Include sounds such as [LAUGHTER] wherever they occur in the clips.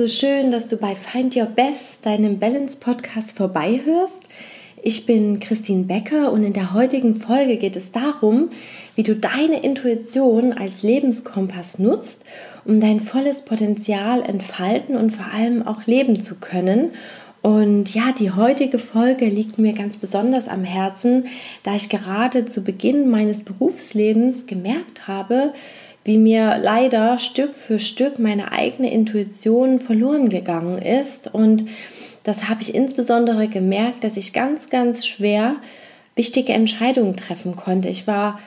so schön, dass du bei Find Your Best, deinem Balance Podcast, vorbeihörst. Ich bin Christine Becker und in der heutigen Folge geht es darum, wie du deine Intuition als Lebenskompass nutzt, um dein volles Potenzial entfalten und vor allem auch leben zu können. Und ja, die heutige Folge liegt mir ganz besonders am Herzen, da ich gerade zu Beginn meines Berufslebens gemerkt habe, wie mir leider Stück für Stück meine eigene Intuition verloren gegangen ist. Und das habe ich insbesondere gemerkt, dass ich ganz, ganz schwer wichtige Entscheidungen treffen konnte. Ich war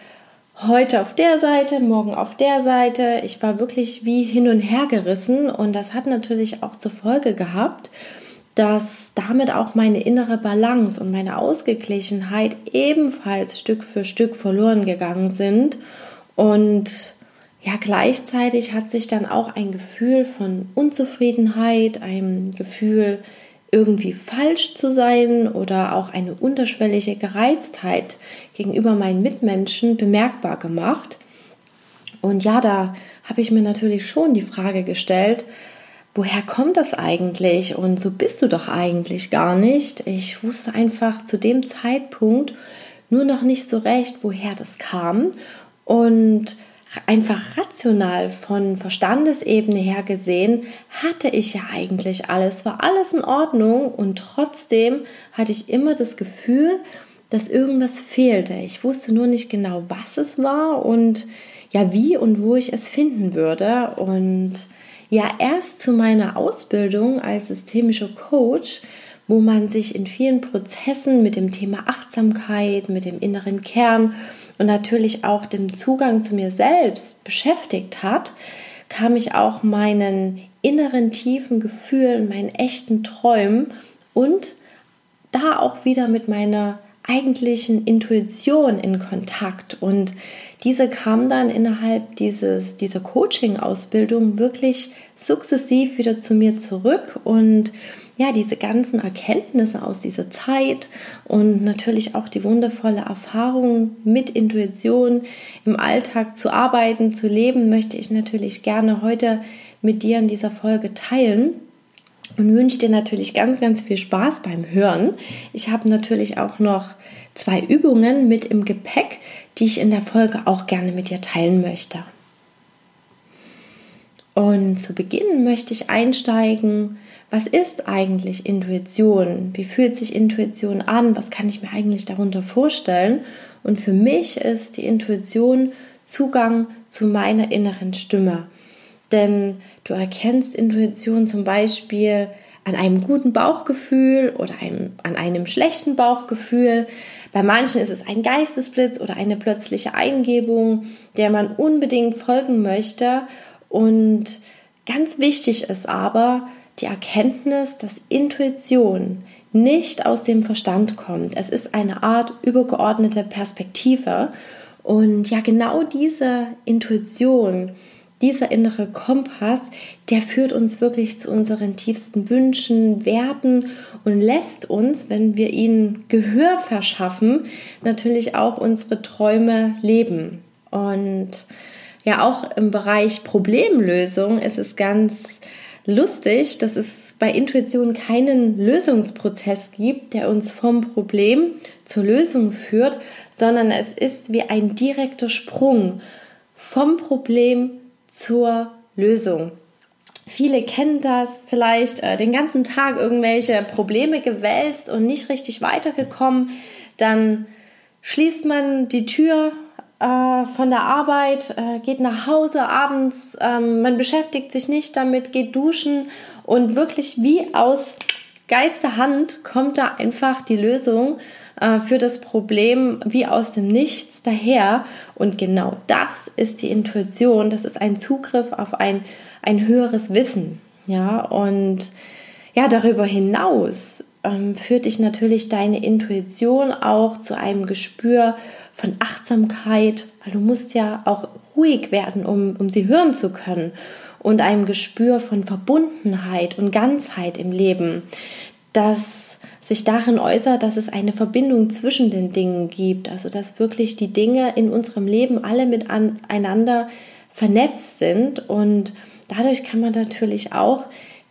heute auf der Seite, morgen auf der Seite. Ich war wirklich wie hin und her gerissen und das hat natürlich auch zur Folge gehabt, dass damit auch meine innere Balance und meine Ausgeglichenheit ebenfalls Stück für Stück verloren gegangen sind und ja, gleichzeitig hat sich dann auch ein Gefühl von Unzufriedenheit, ein Gefühl, irgendwie falsch zu sein oder auch eine unterschwellige Gereiztheit gegenüber meinen Mitmenschen bemerkbar gemacht. Und ja, da habe ich mir natürlich schon die Frage gestellt, woher kommt das eigentlich? Und so bist du doch eigentlich gar nicht. Ich wusste einfach zu dem Zeitpunkt nur noch nicht so recht, woher das kam. Und einfach rational von Verstandesebene her gesehen, hatte ich ja eigentlich alles, war alles in Ordnung und trotzdem hatte ich immer das Gefühl, dass irgendwas fehlte. Ich wusste nur nicht genau, was es war und ja, wie und wo ich es finden würde. Und ja, erst zu meiner Ausbildung als systemischer Coach wo man sich in vielen Prozessen mit dem Thema Achtsamkeit, mit dem inneren Kern und natürlich auch dem Zugang zu mir selbst beschäftigt hat, kam ich auch meinen inneren tiefen Gefühlen, meinen echten Träumen und da auch wieder mit meiner eigentlichen Intuition in Kontakt. Und diese kam dann innerhalb dieses, dieser Coaching-Ausbildung wirklich sukzessiv wieder zu mir zurück und ja, diese ganzen Erkenntnisse aus dieser Zeit und natürlich auch die wundervolle Erfahrung mit Intuition im Alltag zu arbeiten, zu leben, möchte ich natürlich gerne heute mit dir in dieser Folge teilen und wünsche dir natürlich ganz, ganz viel Spaß beim Hören. Ich habe natürlich auch noch zwei Übungen mit im Gepäck, die ich in der Folge auch gerne mit dir teilen möchte. Und zu Beginn möchte ich einsteigen was ist eigentlich Intuition? Wie fühlt sich Intuition an? Was kann ich mir eigentlich darunter vorstellen? Und für mich ist die Intuition Zugang zu meiner inneren Stimme. Denn du erkennst Intuition zum Beispiel an einem guten Bauchgefühl oder einem, an einem schlechten Bauchgefühl. Bei manchen ist es ein Geistesblitz oder eine plötzliche Eingebung, der man unbedingt folgen möchte. Und ganz wichtig ist aber, die Erkenntnis, dass Intuition nicht aus dem Verstand kommt. Es ist eine Art übergeordnete Perspektive. Und ja, genau diese Intuition, dieser innere Kompass, der führt uns wirklich zu unseren tiefsten Wünschen, Werten und lässt uns, wenn wir ihnen Gehör verschaffen, natürlich auch unsere Träume leben. Und ja, auch im Bereich Problemlösung ist es ganz lustig, dass es bei Intuition keinen Lösungsprozess gibt, der uns vom Problem zur Lösung führt, sondern es ist wie ein direkter Sprung vom Problem zur Lösung. Viele kennen das vielleicht äh, den ganzen Tag irgendwelche Probleme gewälzt und nicht richtig weitergekommen. Dann schließt man die Tür äh, von der Arbeit, äh, geht nach Hause abends, ähm, man beschäftigt sich nicht damit, geht duschen und wirklich wie aus Geisterhand kommt da einfach die Lösung äh, für das Problem wie aus dem Nichts daher. Und genau das ist die Intuition, das ist ein Zugriff auf ein, ein höheres Wissen. Ja, und ja, darüber hinaus ähm, führt dich natürlich deine Intuition auch zu einem Gespür von Achtsamkeit, weil du musst ja auch ruhig werden, um, um sie hören zu können. Und einem Gespür von Verbundenheit und Ganzheit im Leben, das sich darin äußert, dass es eine Verbindung zwischen den Dingen gibt, also dass wirklich die Dinge in unserem Leben alle miteinander vernetzt sind. Und dadurch kann man natürlich auch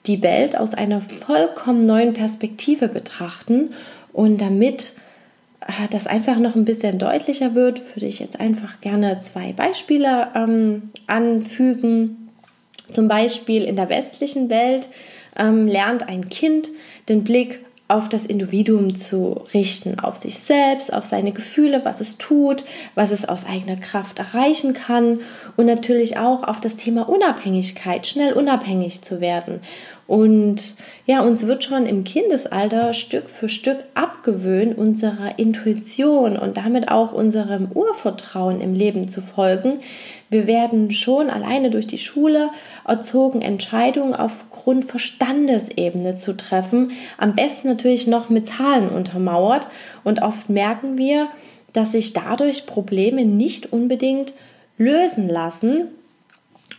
die Welt aus einer vollkommen neuen Perspektive betrachten. Und damit äh, das einfach noch ein bisschen deutlicher wird, würde ich jetzt einfach gerne zwei Beispiele ähm, anfügen. Zum Beispiel in der westlichen Welt ähm, lernt ein Kind den Blick auf das Individuum zu richten, auf sich selbst, auf seine Gefühle, was es tut, was es aus eigener Kraft erreichen kann und natürlich auch auf das Thema Unabhängigkeit, schnell unabhängig zu werden. Und ja, uns wird schon im Kindesalter Stück für Stück abgewöhnt, unserer Intuition und damit auch unserem Urvertrauen im Leben zu folgen. Wir werden schon alleine durch die Schule erzogen, Entscheidungen aufgrund Verstandesebene zu treffen. Am besten natürlich noch mit Zahlen untermauert. Und oft merken wir, dass sich dadurch Probleme nicht unbedingt lösen lassen.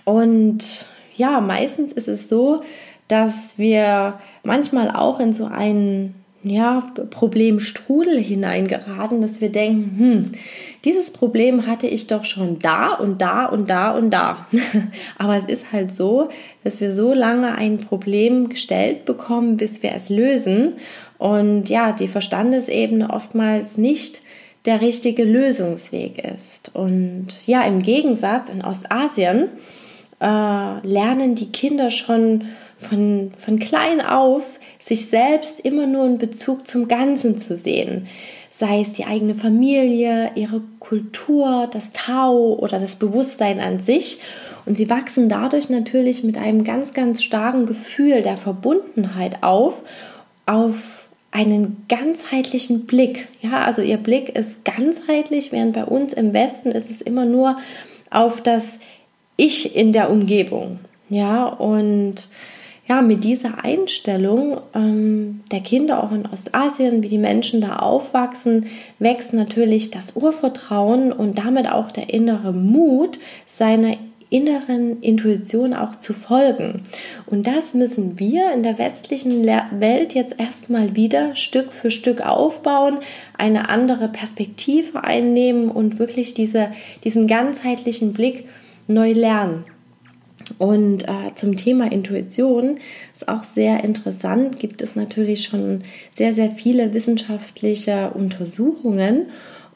Und ja, meistens ist es so, dass wir manchmal auch in so einen ja, Problemstrudel hineingeraten, dass wir denken, hm, dieses Problem hatte ich doch schon da und da und da und da. [LAUGHS] Aber es ist halt so, dass wir so lange ein Problem gestellt bekommen, bis wir es lösen. Und ja, die Verstandesebene oftmals nicht der richtige Lösungsweg ist. Und ja, im Gegensatz in Ostasien äh, lernen die Kinder schon von, von klein auf, sich selbst immer nur in Bezug zum Ganzen zu sehen. Sei es die eigene Familie, ihre Kultur, das Tao oder das Bewusstsein an sich. Und sie wachsen dadurch natürlich mit einem ganz, ganz starken Gefühl der Verbundenheit auf, auf einen ganzheitlichen Blick. Ja, also ihr Blick ist ganzheitlich, während bei uns im Westen ist es immer nur auf das Ich in der Umgebung. Ja, und ja, mit dieser Einstellung ähm, der Kinder auch in Ostasien, wie die Menschen da aufwachsen, wächst natürlich das Urvertrauen und damit auch der innere Mut, seiner inneren Intuition auch zu folgen. Und das müssen wir in der westlichen Welt jetzt erstmal wieder Stück für Stück aufbauen, eine andere Perspektive einnehmen und wirklich diese, diesen ganzheitlichen Blick neu lernen. Und äh, zum Thema Intuition ist auch sehr interessant, gibt es natürlich schon sehr, sehr viele wissenschaftliche Untersuchungen.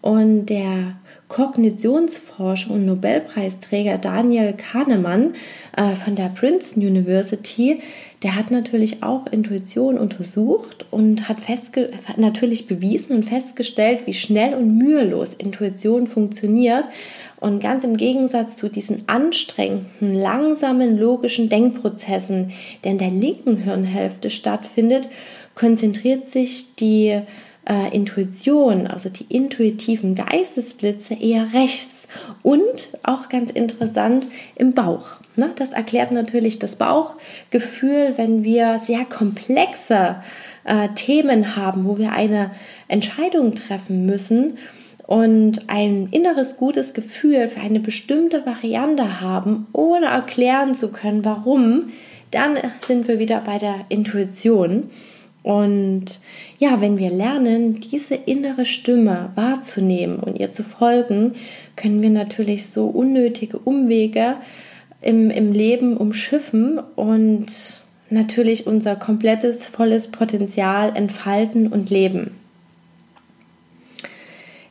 Und der Kognitionsforscher und Nobelpreisträger Daniel Kahnemann äh, von der Princeton University, der hat natürlich auch Intuition untersucht und hat natürlich bewiesen und festgestellt, wie schnell und mühelos Intuition funktioniert. Und ganz im Gegensatz zu diesen anstrengenden, langsamen, logischen Denkprozessen, der in der linken Hirnhälfte stattfindet, konzentriert sich die äh, Intuition, also die intuitiven Geistesblitze eher rechts und auch ganz interessant im Bauch. Ne? Das erklärt natürlich das Bauchgefühl, wenn wir sehr komplexe äh, Themen haben, wo wir eine Entscheidung treffen müssen und ein inneres gutes Gefühl für eine bestimmte Variante haben, ohne erklären zu können, warum, dann sind wir wieder bei der Intuition. Und ja, wenn wir lernen, diese innere Stimme wahrzunehmen und ihr zu folgen, können wir natürlich so unnötige Umwege im, im Leben umschiffen und natürlich unser komplettes, volles Potenzial entfalten und leben.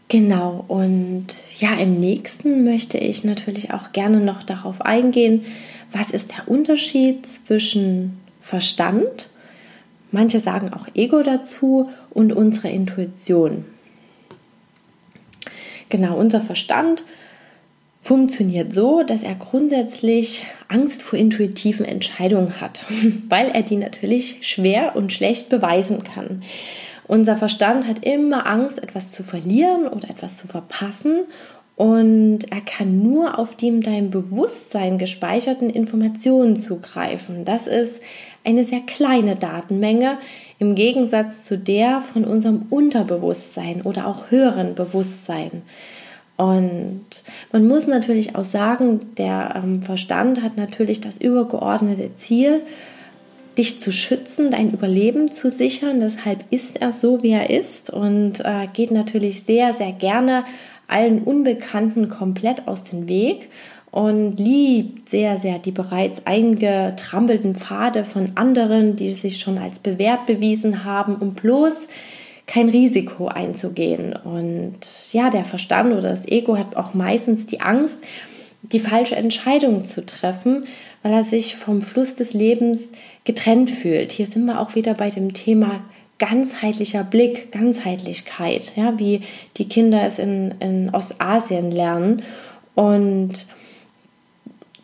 Genau, und ja, im nächsten möchte ich natürlich auch gerne noch darauf eingehen, was ist der Unterschied zwischen Verstand, manche sagen auch Ego dazu, und unsere Intuition. Genau, unser Verstand funktioniert so, dass er grundsätzlich Angst vor intuitiven Entscheidungen hat, [LAUGHS] weil er die natürlich schwer und schlecht beweisen kann. Unser Verstand hat immer Angst, etwas zu verlieren oder etwas zu verpassen und er kann nur auf die in deinem Bewusstsein gespeicherten Informationen zugreifen. Das ist eine sehr kleine Datenmenge im Gegensatz zu der von unserem Unterbewusstsein oder auch höheren Bewusstsein. Und man muss natürlich auch sagen, der ähm, Verstand hat natürlich das übergeordnete Ziel, dich zu schützen, dein Überleben zu sichern. Deshalb ist er so, wie er ist und äh, geht natürlich sehr, sehr gerne allen Unbekannten komplett aus dem Weg. und liebt sehr, sehr die bereits eingetrampelten Pfade von anderen, die sich schon als bewährt bewiesen haben, um bloß kein Risiko einzugehen. Und ja, der Verstand oder das Ego hat auch meistens die Angst, die falsche Entscheidung zu treffen, weil er sich vom Fluss des Lebens getrennt fühlt. Hier sind wir auch wieder bei dem Thema ganzheitlicher Blick, Ganzheitlichkeit, ja, wie die Kinder es in, in Ostasien lernen. Und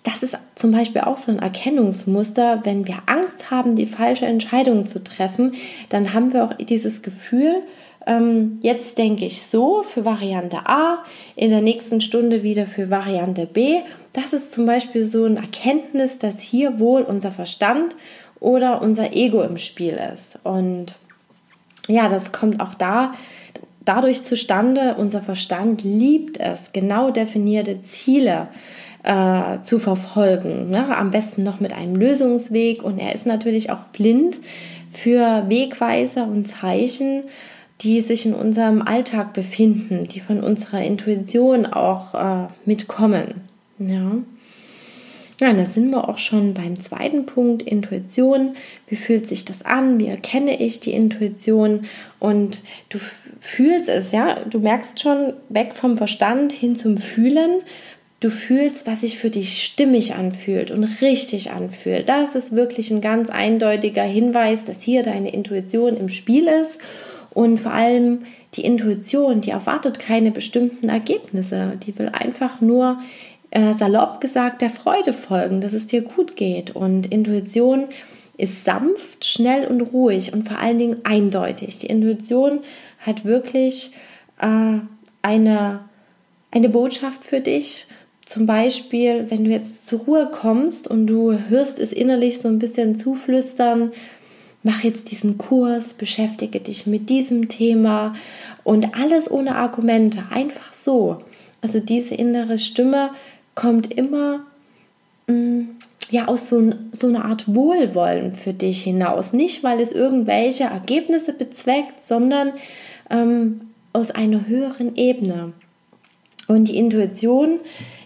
das ist zum Beispiel auch so ein Erkennungsmuster, wenn wir Angst haben, die falsche Entscheidung zu treffen, dann haben wir auch dieses Gefühl, ähm, jetzt denke ich so für Variante A, in der nächsten Stunde wieder für Variante B. Das ist zum Beispiel so ein Erkenntnis, dass hier wohl unser Verstand oder unser Ego im Spiel ist. Und ja, das kommt auch da dadurch zustande, unser Verstand liebt es, genau definierte Ziele äh, zu verfolgen. Ne? Am besten noch mit einem Lösungsweg. Und er ist natürlich auch blind für Wegweiser und Zeichen, die sich in unserem Alltag befinden, die von unserer Intuition auch äh, mitkommen. Ja. Ja, da sind wir auch schon beim zweiten Punkt, Intuition. Wie fühlt sich das an? Wie erkenne ich die Intuition? Und du fühlst es, ja, du merkst schon weg vom Verstand hin zum Fühlen. Du fühlst, was sich für dich stimmig anfühlt und richtig anfühlt. Das ist wirklich ein ganz eindeutiger Hinweis, dass hier deine Intuition im Spiel ist und vor allem die Intuition, die erwartet keine bestimmten Ergebnisse. Die will einfach nur äh, salopp gesagt der Freude folgen, dass es dir gut geht. Und Intuition ist sanft, schnell und ruhig und vor allen Dingen eindeutig. Die Intuition hat wirklich äh, eine, eine Botschaft für dich zum Beispiel, wenn du jetzt zur Ruhe kommst und du hörst es innerlich so ein bisschen zuflüstern, mach jetzt diesen Kurs, beschäftige dich mit diesem Thema und alles ohne Argumente, einfach so. Also diese innere Stimme kommt immer mh, mm, ja aus so, so einer Art Wohlwollen für dich hinaus. Nicht, weil es irgendwelche Ergebnisse bezweckt, sondern ähm, aus einer höheren Ebene. Und die Intuition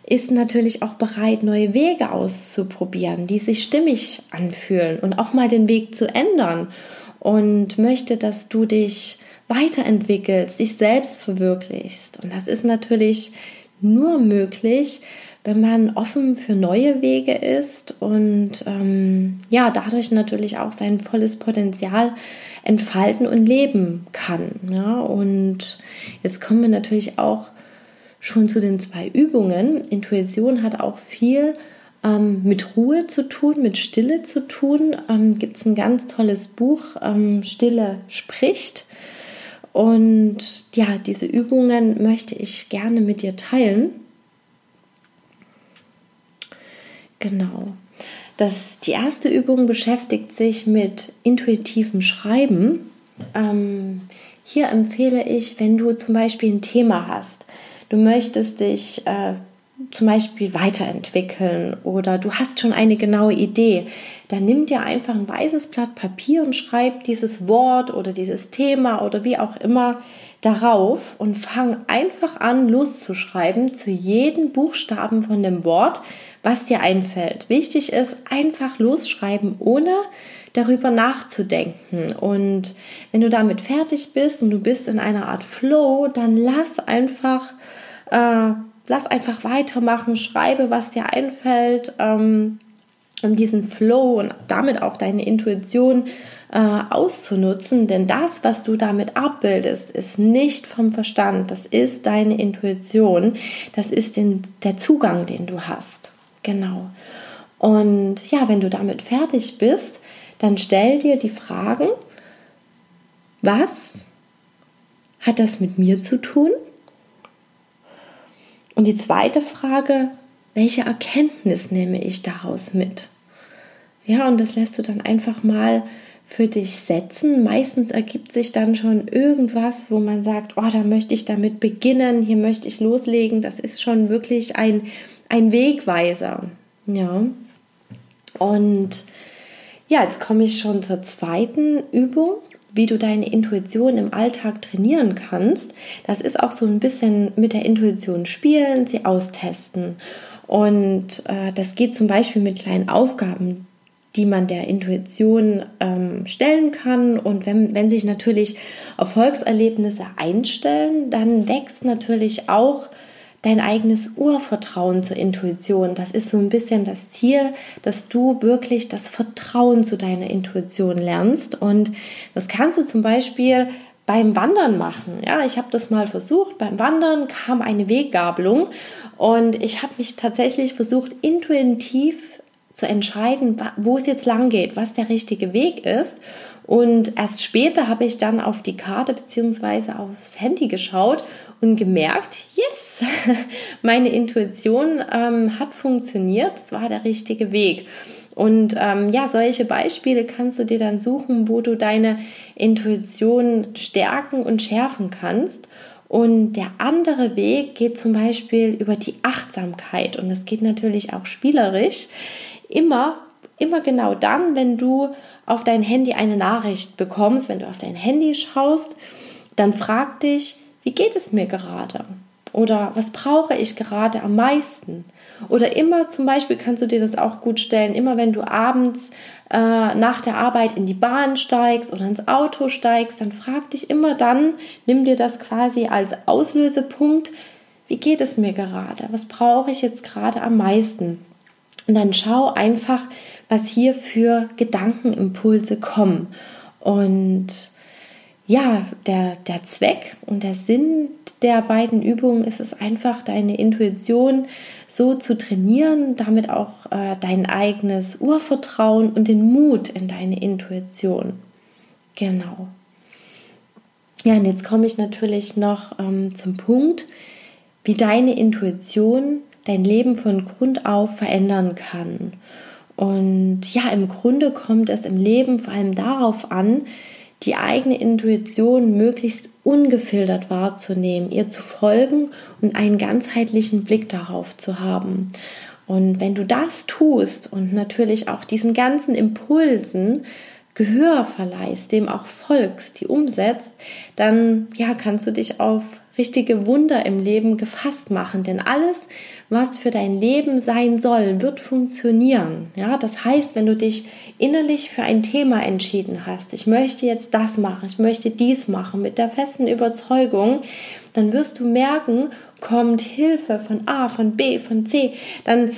ist natürlich auch bereit, neue Wege auszuprobieren, die sich stimmig anfühlen und auch mal den Weg zu ändern und möchte, dass du dich weiterentwickelst, dich selbst verwirklichst. Und das ist natürlich nur möglich, wenn man offen für neue Wege ist und ähm, ja, dadurch natürlich auch sein volles Potenzial entfalten und leben kann. Ja? Und jetzt kommen wir natürlich auch schon zu den zwei Übungen. Intuition hat auch viel ähm, mit Ruhe zu tun, mit Stille zu tun. Ähm, Gibt es ein ganz tolles Buch, ähm, Stille spricht. Und ja, diese Übungen möchte ich gerne mit dir teilen. Genau. Das, die erste Übung beschäftigt sich mit intuitivem Schreiben. Ähm, hier empfehle ich, wenn du zum Beispiel ein Thema hast, du möchtest dich äh, zum Beispiel weiterentwickeln oder du hast schon eine genaue Idee, dann nimm dir einfach ein weißes Blatt Papier und schreib dieses Wort oder dieses Thema oder wie auch immer darauf und fang einfach an loszuschreiben zu jedem Buchstaben von dem Wort, was dir einfällt. Wichtig ist einfach losschreiben, ohne darüber nachzudenken. Und wenn du damit fertig bist und du bist in einer Art Flow, dann lass einfach, äh, lass einfach weitermachen, schreibe, was dir einfällt, ähm, um diesen Flow und damit auch deine Intuition äh, auszunutzen. Denn das, was du damit abbildest, ist nicht vom Verstand, das ist deine Intuition, das ist den, der Zugang, den du hast. Genau. Und ja, wenn du damit fertig bist, dann stell dir die Fragen, was hat das mit mir zu tun? Und die zweite Frage, welche Erkenntnis nehme ich daraus mit? Ja, und das lässt du dann einfach mal für dich setzen. Meistens ergibt sich dann schon irgendwas, wo man sagt, oh, da möchte ich damit beginnen, hier möchte ich loslegen. Das ist schon wirklich ein, ein Wegweiser. Ja. Und ja, jetzt komme ich schon zur zweiten Übung, wie du deine Intuition im Alltag trainieren kannst. Das ist auch so ein bisschen mit der Intuition spielen, sie austesten. Und äh, das geht zum Beispiel mit kleinen Aufgaben, die man der Intuition ähm, stellen kann. Und wenn, wenn sich natürlich Erfolgserlebnisse einstellen, dann wächst natürlich auch dein eigenes Urvertrauen zur Intuition. Das ist so ein bisschen das Ziel, dass du wirklich das Vertrauen zu deiner Intuition lernst. Und das kannst du zum Beispiel beim Wandern machen. Ja, ich habe das mal versucht. Beim Wandern kam eine Weggabelung und ich habe mich tatsächlich versucht, intuitiv zu entscheiden, wo es jetzt lang geht, was der richtige Weg ist. Und erst später habe ich dann auf die Karte bzw. aufs Handy geschaut und gemerkt, yes, [LAUGHS] meine Intuition ähm, hat funktioniert, es war der richtige Weg. Und ähm, ja, solche Beispiele kannst du dir dann suchen, wo du deine Intuition stärken und schärfen kannst. Und der andere Weg geht zum Beispiel über die Achtsamkeit und das geht natürlich auch spielerisch. Immer, immer genau dann, wenn du auf dein Handy eine Nachricht bekommst, wenn du auf dein Handy schaust, dann frag dich, wie geht es mir gerade? Oder was brauche ich gerade am meisten? Oder immer zum Beispiel kannst du dir das auch gut stellen, immer wenn du abends äh, nach der Arbeit in die Bahn steigst oder ins Auto steigst, dann frag dich immer dann, nimm dir das quasi als Auslösepunkt, wie geht es mir gerade? Was brauche ich jetzt gerade am meisten? Und dann schau einfach, was hier für Gedankenimpulse kommen. Und ja, der, der Zweck und der Sinn der beiden Übungen ist es einfach, deine Intuition so zu trainieren, damit auch äh, dein eigenes Urvertrauen und den Mut in deine Intuition. Genau. Ja, und jetzt komme ich natürlich noch ähm, zum Punkt, wie deine Intuition dein Leben von Grund auf verändern kann. Und ja, im Grunde kommt es im Leben vor allem darauf an, die eigene Intuition möglichst ungefiltert wahrzunehmen, ihr zu folgen und einen ganzheitlichen Blick darauf zu haben. Und wenn du das tust und natürlich auch diesen ganzen Impulsen Gehör verleihst, dem auch folgst, die umsetzt, dann ja, kannst du dich auf richtige Wunder im Leben gefasst machen, denn alles, was für dein Leben sein soll, wird funktionieren. Ja, das heißt, wenn du dich innerlich für ein Thema entschieden hast, ich möchte jetzt das machen, ich möchte dies machen, mit der festen Überzeugung, dann wirst du merken, kommt Hilfe von A, von B, von C, dann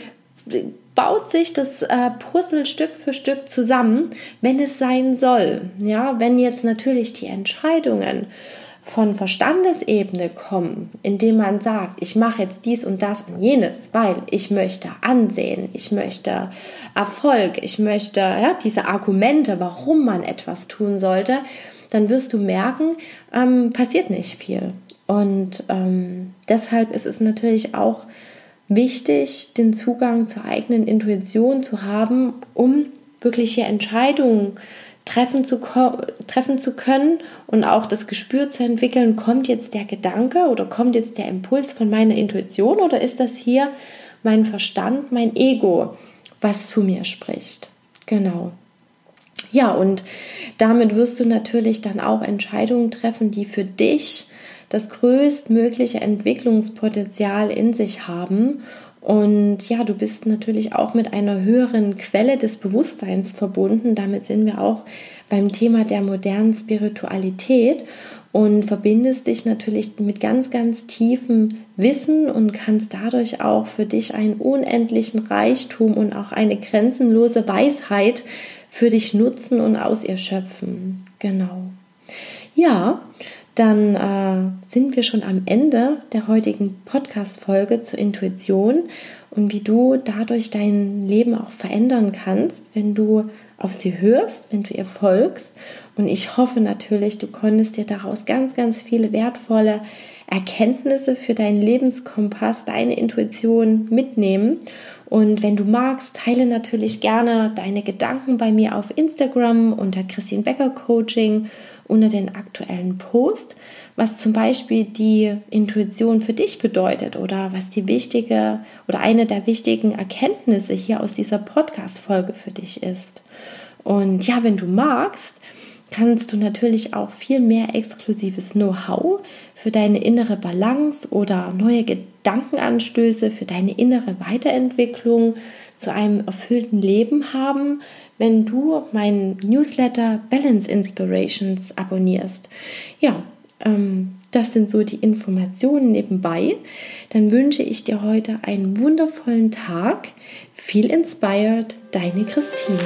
baut sich das äh, Puzzle Stück für Stück zusammen, wenn es sein soll. Ja, wenn jetzt natürlich die Entscheidungen von Verstandesebene kommen, indem man sagt, ich mache jetzt dies und das und jenes, weil ich möchte Ansehen, ich möchte Erfolg, ich möchte ja, diese Argumente, warum man etwas tun sollte, dann wirst du merken, ähm, passiert nicht viel. Und ähm, deshalb ist es natürlich auch wichtig, den Zugang zur eigenen Intuition zu haben, um wirkliche Entscheidungen treffen zu, treffen zu können und auch das Gespür zu entwickeln, kommt jetzt der Gedanke oder kommt jetzt der Impuls von meiner Intuition oder ist das hier mein Verstand, mein Ego, was zu mir spricht? Genau. Ja, und damit wirst du natürlich dann auch Entscheidungen treffen, die für dich das größtmögliche Entwicklungspotenzial in sich haben. Und ja, du bist natürlich auch mit einer höheren Quelle des Bewusstseins verbunden. Damit sind wir auch beim Thema der modernen Spiritualität und verbindest dich natürlich mit ganz, ganz tiefem Wissen und kannst dadurch auch für dich einen unendlichen Reichtum und auch eine grenzenlose Weisheit für dich nutzen und aus ihr schöpfen. Genau. Ja, dann äh, sind wir schon am Ende der heutigen Podcast-Folge zur Intuition und wie du dadurch dein Leben auch verändern kannst, wenn du auf sie hörst, wenn du ihr folgst. Und ich hoffe natürlich, du konntest dir daraus ganz, ganz viele wertvolle Erkenntnisse für deinen Lebenskompass, deine Intuition mitnehmen. Und wenn du magst, teile natürlich gerne deine Gedanken bei mir auf Instagram unter Christine Becker Coaching unter den aktuellen Post, was zum Beispiel die Intuition für dich bedeutet oder was die wichtige oder eine der wichtigen Erkenntnisse hier aus dieser Podcast-Folge für dich ist. Und ja, wenn du magst, kannst du natürlich auch viel mehr exklusives Know-how für deine innere Balance oder neue Gedanken Gedankenanstöße für deine innere Weiterentwicklung zu einem erfüllten Leben haben, wenn du meinen Newsletter Balance Inspirations abonnierst. Ja, ähm, das sind so die Informationen nebenbei. Dann wünsche ich dir heute einen wundervollen Tag. Viel inspired, deine Christine.